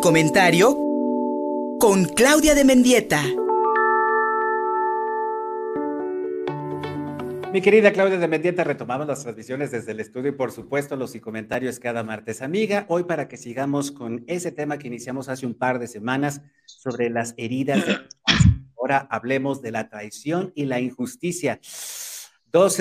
comentario con Claudia de Mendieta. Mi querida Claudia de Mendieta, retomamos las transmisiones desde el estudio y por supuesto los y comentarios cada martes. Amiga, hoy para que sigamos con ese tema que iniciamos hace un par de semanas sobre las heridas de Ahora hablemos de la traición y la injusticia. Dos,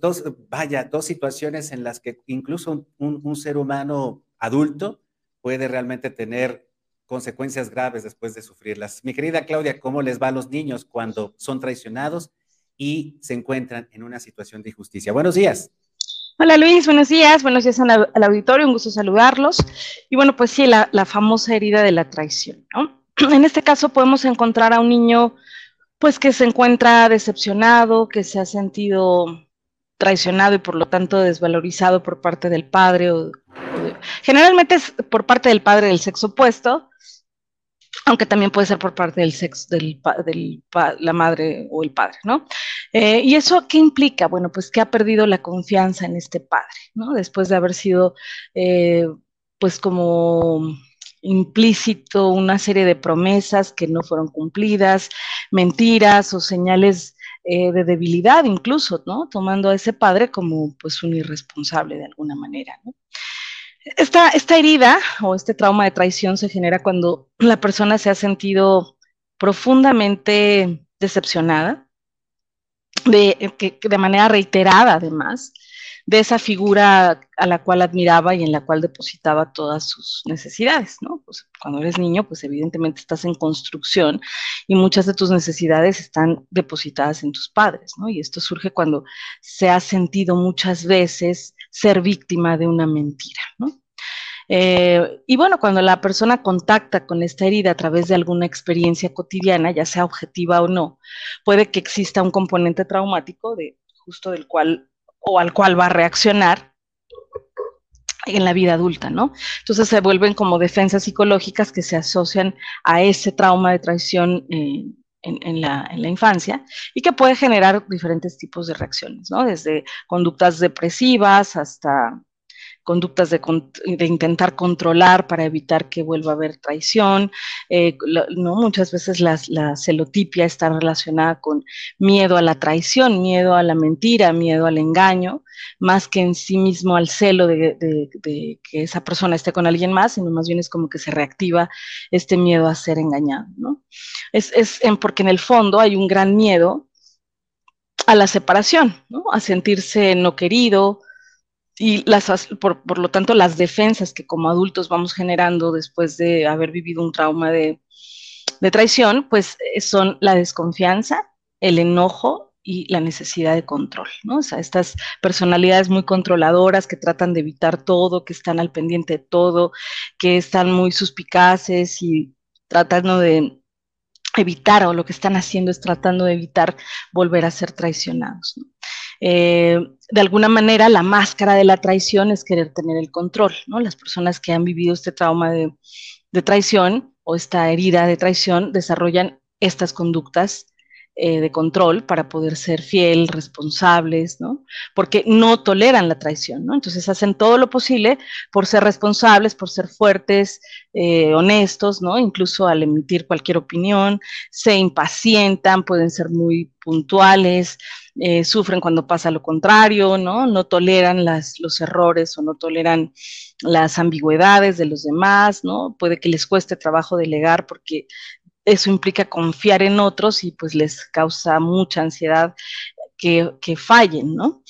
dos, vaya, dos situaciones en las que incluso un, un ser humano adulto puede realmente tener consecuencias graves después de sufrirlas. Mi querida Claudia, ¿cómo les va a los niños cuando son traicionados y se encuentran en una situación de injusticia? Buenos días. Hola Luis, buenos días, buenos días al, auditorio, un gusto saludarlos. Y bueno, pues sí, la, famosa herida de la traición. En este caso podemos encontrar a un niño pues que se encuentra decepcionado, que se ha sentido traicionado y por lo tanto desvalorizado por parte del padre o, generalmente es por parte del padre del sexo opuesto, aunque también puede ser por parte del sexo del, la madre o el padre, ¿no? Eh, ¿Y eso qué implica? Bueno, pues que ha perdido la confianza en este padre, ¿no? Después de haber sido, eh, pues como implícito una serie de promesas que no fueron cumplidas, mentiras o señales eh, de debilidad incluso, ¿no? Tomando a ese padre como pues un irresponsable de alguna manera, ¿no? Esta, esta herida o este trauma de traición se genera cuando la persona se ha sentido profundamente decepcionada, de, que, de manera reiterada además, de esa figura a la cual admiraba y en la cual depositaba todas sus necesidades, ¿no? Pues cuando eres niño, pues evidentemente estás en construcción y muchas de tus necesidades están depositadas en tus padres, ¿no? Y esto surge cuando se ha sentido muchas veces ser víctima de una mentira. Eh, y bueno, cuando la persona contacta con esta herida a través de alguna experiencia cotidiana, ya sea objetiva o no, puede que exista un componente traumático de justo del cual o al cual va a reaccionar en la vida adulta, ¿no? Entonces se vuelven como defensas psicológicas que se asocian a ese trauma de traición eh, en, la, en, la, infancia y que puede generar diferentes tipos de reacciones, ¿no? Desde conductas depresivas hasta conductas de, intentar controlar para evitar que vuelva a haber traición. Eh, ¿no? Muchas veces la, celotipia está relacionada con miedo a la traición, miedo a la mentira, miedo al engaño, más que en sí mismo al celo de, que esa persona esté con alguien más, sino más bien es como que se reactiva este miedo a ser engañado. ¿no? Es, es porque en el fondo hay un gran miedo a la separación, a sentirse no querido, y las, por, por, lo tanto las defensas que como adultos vamos generando después de haber vivido un trauma de, de traición, pues eh, son la desconfianza, el enojo y la necesidad de control, ¿no? O sea, estas personalidades muy controladoras que tratan de evitar todo, que están al pendiente de todo, que están muy suspicaces y tratando de evitar o lo que están haciendo es tratando de evitar volver a ser traicionados. ¿no? Eh, de alguna manera la máscara de la traición es querer tener el control, ¿no? Las personas que han vivido este trauma de, traición o esta herida de traición desarrollan estas conductas eh, de control para poder ser fiel, responsables, ¿no? Porque no toleran la traición, ¿no? Entonces hacen todo lo posible por ser responsables, por ser fuertes, eh, honestos, ¿no? Incluso al emitir cualquier opinión, se impacientan, pueden ser muy puntuales, eh, sufren cuando pasa lo contrario, ¿no? No toleran los errores o no toleran las ambigüedades de los demás, ¿no? Puede que les cueste trabajo delegar porque eso implica confiar en otros y pues les causa mucha ansiedad que, que fallen, ¿no?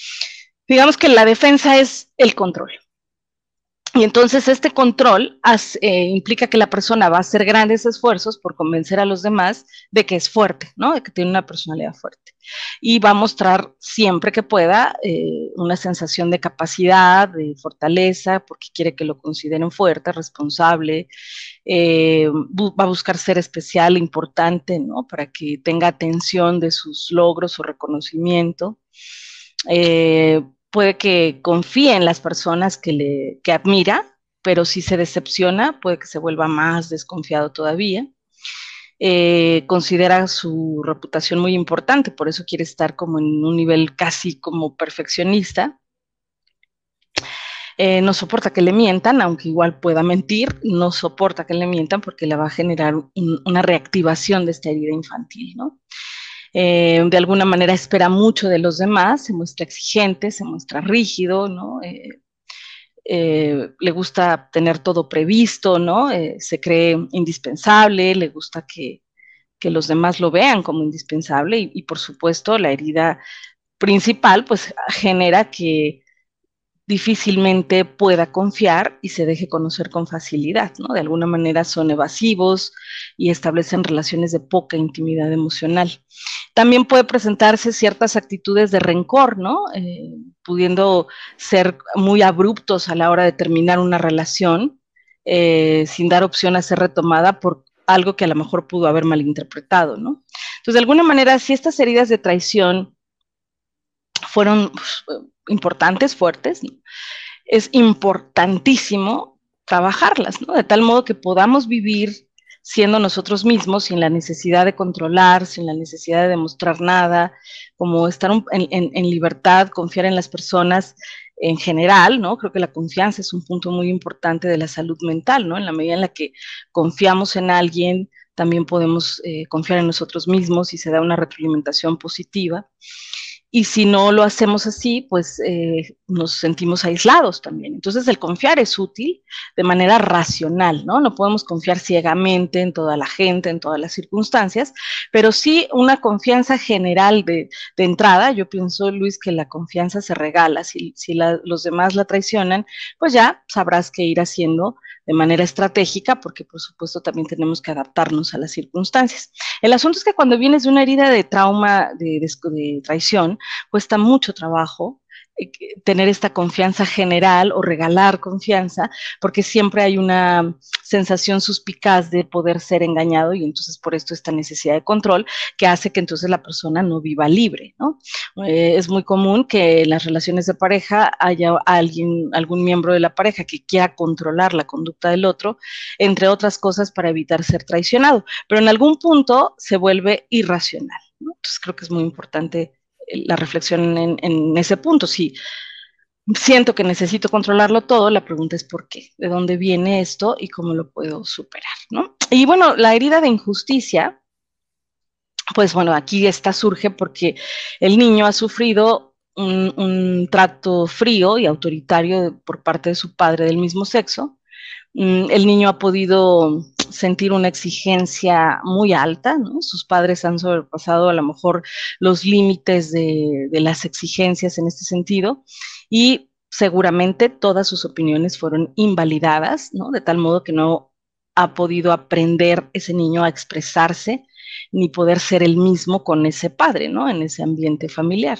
Digamos que la defensa es el control. Y entonces este control eh, implica que la persona va a hacer grandes esfuerzos por convencer a los demás de que es fuerte, ¿no? De que tiene una personalidad fuerte. Y va a mostrar siempre que pueda eh, una sensación de capacidad, de fortaleza, porque quiere que lo consideren fuerte, responsable. Eh, va a buscar ser especial, importante, ¿no? Para que tenga atención de sus logros o reconocimiento. Eh, puede que confíe en las personas que, le, que admira, pero si se decepciona, puede que se vuelva más desconfiado todavía. Eh, considera su reputación muy importante, por eso quiere estar como en un nivel casi como perfeccionista. Eh, no soporta que le mientan, aunque igual pueda mentir, no soporta que le mientan porque le va a generar una reactivación de esta herida infantil, ¿no? Eh, de alguna manera espera mucho de los demás, se muestra exigente, se muestra rígido, ¿no? Eh, le gusta tener todo previsto, ¿no? se cree indispensable, le gusta que, que, los demás lo vean como indispensable y, y por supuesto la herida principal pues genera que difícilmente pueda confiar y se deje conocer con facilidad, ¿no? De alguna manera son evasivos y establecen relaciones de poca intimidad emocional. También puede presentarse ciertas actitudes de rencor, ¿no? Eh, pudiendo ser muy abruptos a la hora de terminar una relación, eh, sin dar opción a ser retomada por algo que a lo mejor pudo haber malinterpretado, ¿no? Entonces, de alguna manera, si estas heridas de traición fueron pues, importantes, fuertes, es importantísimo trabajarlas, ¿no? De tal modo que podamos vivir siendo nosotros mismos sin la necesidad de controlar, sin la necesidad de demostrar nada, como estar en, libertad, confiar en las personas en general, ¿no? Creo que la confianza es un punto muy importante de la salud mental, ¿no? En la medida en la que confiamos en alguien, también podemos eh, confiar en nosotros mismos y se da una retroalimentación positiva. Y si no lo hacemos así, pues eh, nos sentimos aislados también. Entonces el confiar es útil de manera racional, ¿no? No podemos confiar ciegamente en toda la gente, en todas las circunstancias, pero sí una confianza general de, entrada. Yo pienso, Luis, que la confianza se regala. Si, si los demás la traicionan, pues ya sabrás qué ir haciendo de manera estratégica, porque por supuesto también tenemos que adaptarnos a las circunstancias. El asunto es que cuando vienes de una herida de trauma, de, de traición, cuesta mucho trabajo tener esta confianza general o regalar confianza, porque siempre hay una sensación suspicaz de poder ser engañado y entonces por esto esta necesidad de control que hace que entonces la persona no viva libre, ¿no? Eh, es muy común que en las relaciones de pareja haya alguien, algún miembro de la pareja que quiera controlar la conducta del otro, entre otras cosas para evitar ser traicionado, pero en algún punto se vuelve irracional. Entonces creo que es muy importante la reflexión en, ese punto. Si siento que necesito controlarlo todo, la pregunta es por qué, de dónde viene esto y cómo lo puedo superar, ¿no? Y bueno, la herida de injusticia, pues bueno, aquí esta surge porque el niño ha sufrido un, trato frío y autoritario por parte de su padre del mismo sexo. Mm, el niño ha podido sentir una exigencia muy alta, ¿no? Sus padres han sobrepasado a lo mejor los límites de, las exigencias en este sentido y seguramente todas sus opiniones fueron invalidadas. De tal modo que no ha podido aprender ese niño a expresarse ni poder ser el mismo con ese padre, ¿no? En ese ambiente familiar.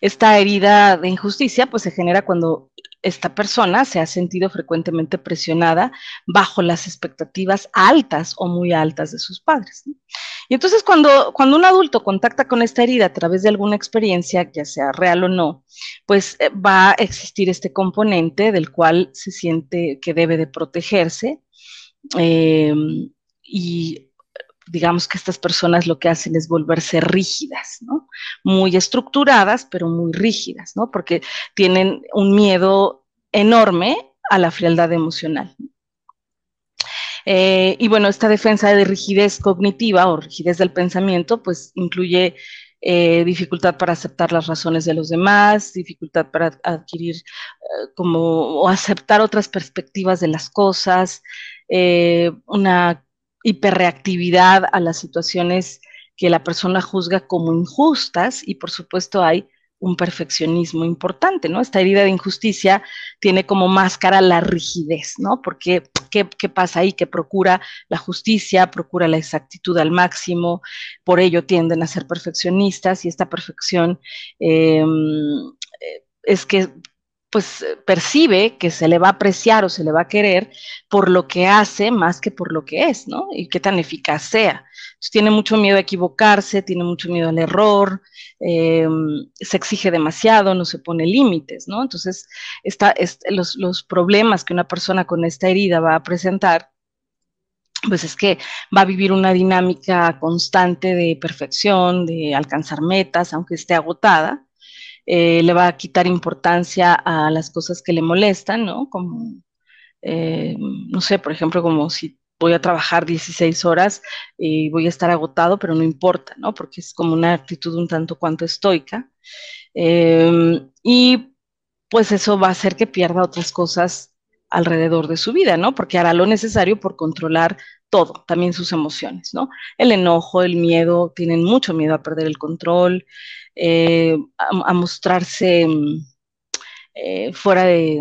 Esta herida de injusticia pues se genera cuando esta persona se ha sentido frecuentemente presionada bajo las expectativas altas o muy altas de sus padres. Y entonces cuando, cuando un adulto contacta con esta herida a través de alguna experiencia, ya sea real o no, pues eh, va a existir este componente del cual se siente que debe de protegerse. Eh, y digamos que estas personas lo que hacen es volverse rígidas. Muy estructuradas, pero muy rígidas. Porque tienen un miedo enorme a la frialdad emocional. Eh, y bueno, esta defensa de rigidez cognitiva o rigidez del pensamiento, pues incluye eh, dificultad para aceptar las razones de los demás, dificultad para adquirir eh, como o aceptar otras perspectivas de las cosas, una hiperreactividad a las situaciones que la persona juzga como injustas y por supuesto hay un perfeccionismo importante, ¿no? Esta herida de injusticia tiene como máscara la rigidez, ¿no? Porque, ¿qué, pasa ahí? Que procura la justicia, procura la exactitud al máximo, por ello tienden a ser perfeccionistas y esta perfección em, eh, es que pues eh, percibe que se le va a apreciar o se le va a querer por lo que hace más que por lo que es, ¿no? Y qué tan eficaz sea. tiene mucho miedo a equivocarse, tiene mucho miedo al error, em, se exige demasiado, no se pone límites, ¿no? Entonces, los, los problemas que una persona con esta herida va a presentar pues es que va a vivir una dinámica constante de perfección, de alcanzar metas, aunque esté agotada, eh, le va a quitar importancia a las cosas que le molestan, ¿no? Como, eh, no sé, por ejemplo, como si voy a trabajar 16 horas y voy a estar agotado, pero no importa, ¿no? Porque es como una actitud un tanto cuanto estoica. Em, y pues eso va a hacer que pierda otras cosas alrededor de su vida, ¿no? Porque hará lo necesario por controlar todo, también sus emociones, ¿no? El enojo, el miedo, tienen mucho miedo a perder el control, eh, a, mostrarse eh, fuera de,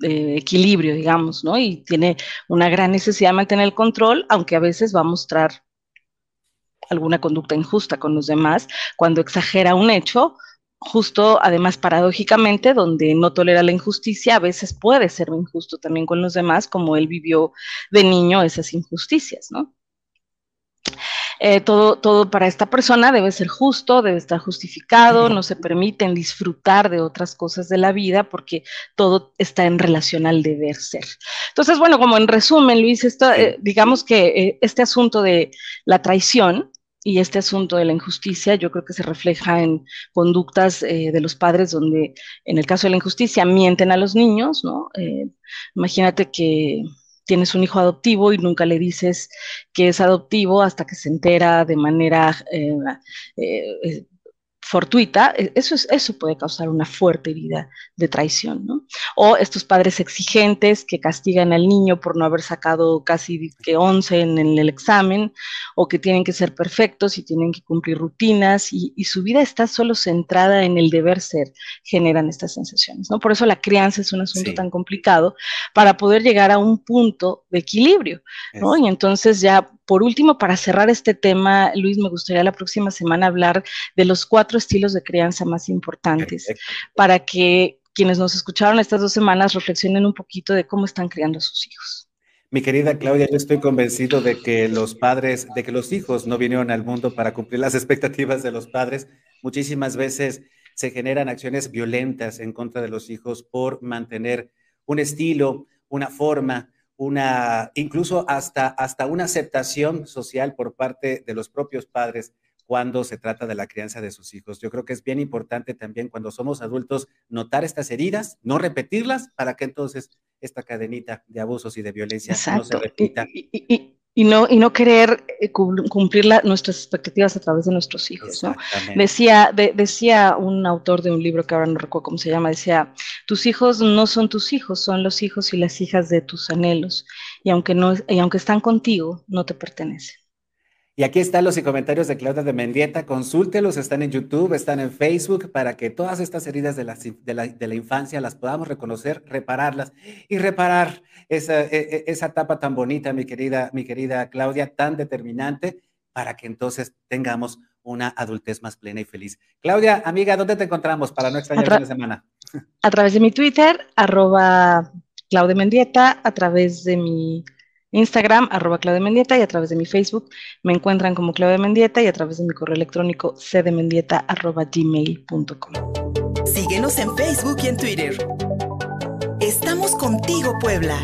equilibrio, digamos, ¿no? Y tiene una gran necesidad de mantener el control, aunque a veces va a mostrar alguna conducta injusta con los demás, cuando exagera un hecho, justo además paradójicamente, donde no tolera la injusticia, a veces puede ser injusto también con los demás, como él vivió de niño esas injusticias, ¿no? Eh, todo, todo para esta persona debe ser justo, debe estar justificado, no se permiten disfrutar de otras cosas de la vida porque todo está en relación al deber ser. Entonces, bueno, como en resumen, Luis, esto, eh, digamos que eh, este asunto de la traición y este asunto de la injusticia yo creo que se refleja en conductas eh, de los padres donde en el caso de la injusticia mienten a los niños, ¿no? Eh, imagínate que tienes un hijo adoptivo y nunca le dices que es adoptivo hasta que se entera de manera eh, fortuita, e, eso, es, eso puede causar una fuerte herida de traición, ¿no? O estos padres exigentes que castigan al niño por no haber sacado casi que 11 en, el examen, o que tienen que ser perfectos y tienen que cumplir rutinas, y, su vida está solo centrada en el deber ser, generan estas sensaciones, ¿no? Por eso la crianza es un asunto tan complicado para poder llegar a un punto de equilibrio, ¿no? Y entonces ya por último, para cerrar este tema, Luis, me gustaría la próxima semana hablar de los cuatro estilos de crianza más importantes para que quienes nos escucharon estas dos semanas reflexionen un poquito de cómo están criando a sus hijos. Mi querida Claudia, yo estoy convencido de que los padres, de que los hijos no vinieron al mundo para cumplir las expectativas de los padres. Muchísimas veces se generan acciones violentas en contra de los hijos por mantener un estilo, una forma, una, incluso hasta, hasta una aceptación social por parte de los propios padres cuando se trata de la crianza de sus hijos. Yo creo que es bien importante también cuando somos adultos notar estas heridas, no repetirlas, para que entonces esta cadenita de abusos y de violencia no se repita. Y, no, y no querer eh, cumplir nuestras expectativas a través de nuestros hijos. ¿no? Decía, decía un autor de un libro que ahora no recuerdo cómo se llama, decía, tus hijos no son tus hijos, son los hijos y las hijas de tus anhelos. Y aunque, no, y aunque están contigo, no te pertenecen. Y aquí están los comentarios de Claudia de Mendieta. Consúltelos, están en YouTube, están en Facebook, para que todas estas heridas de la, de la, infancia las podamos reconocer, repararlas y reparar esa, e, e, esa etapa tan bonita, mi querida, mi querida Claudia, tan determinante, para que entonces tengamos una adultez más plena y feliz. Claudia, amiga, ¿dónde te encontramos para no extrañar la semana? A través de mi Twitter, arroba Claudia Mendieta, a través de mi Instagram, arroba Claudia Mendieta, y a través de mi Facebook me encuentran como Claudia Mendieta y a través de mi correo electrónico cdmendieta arroba gmail.com. Síguenos en Facebook y en Twitter. Estamos contigo, Puebla.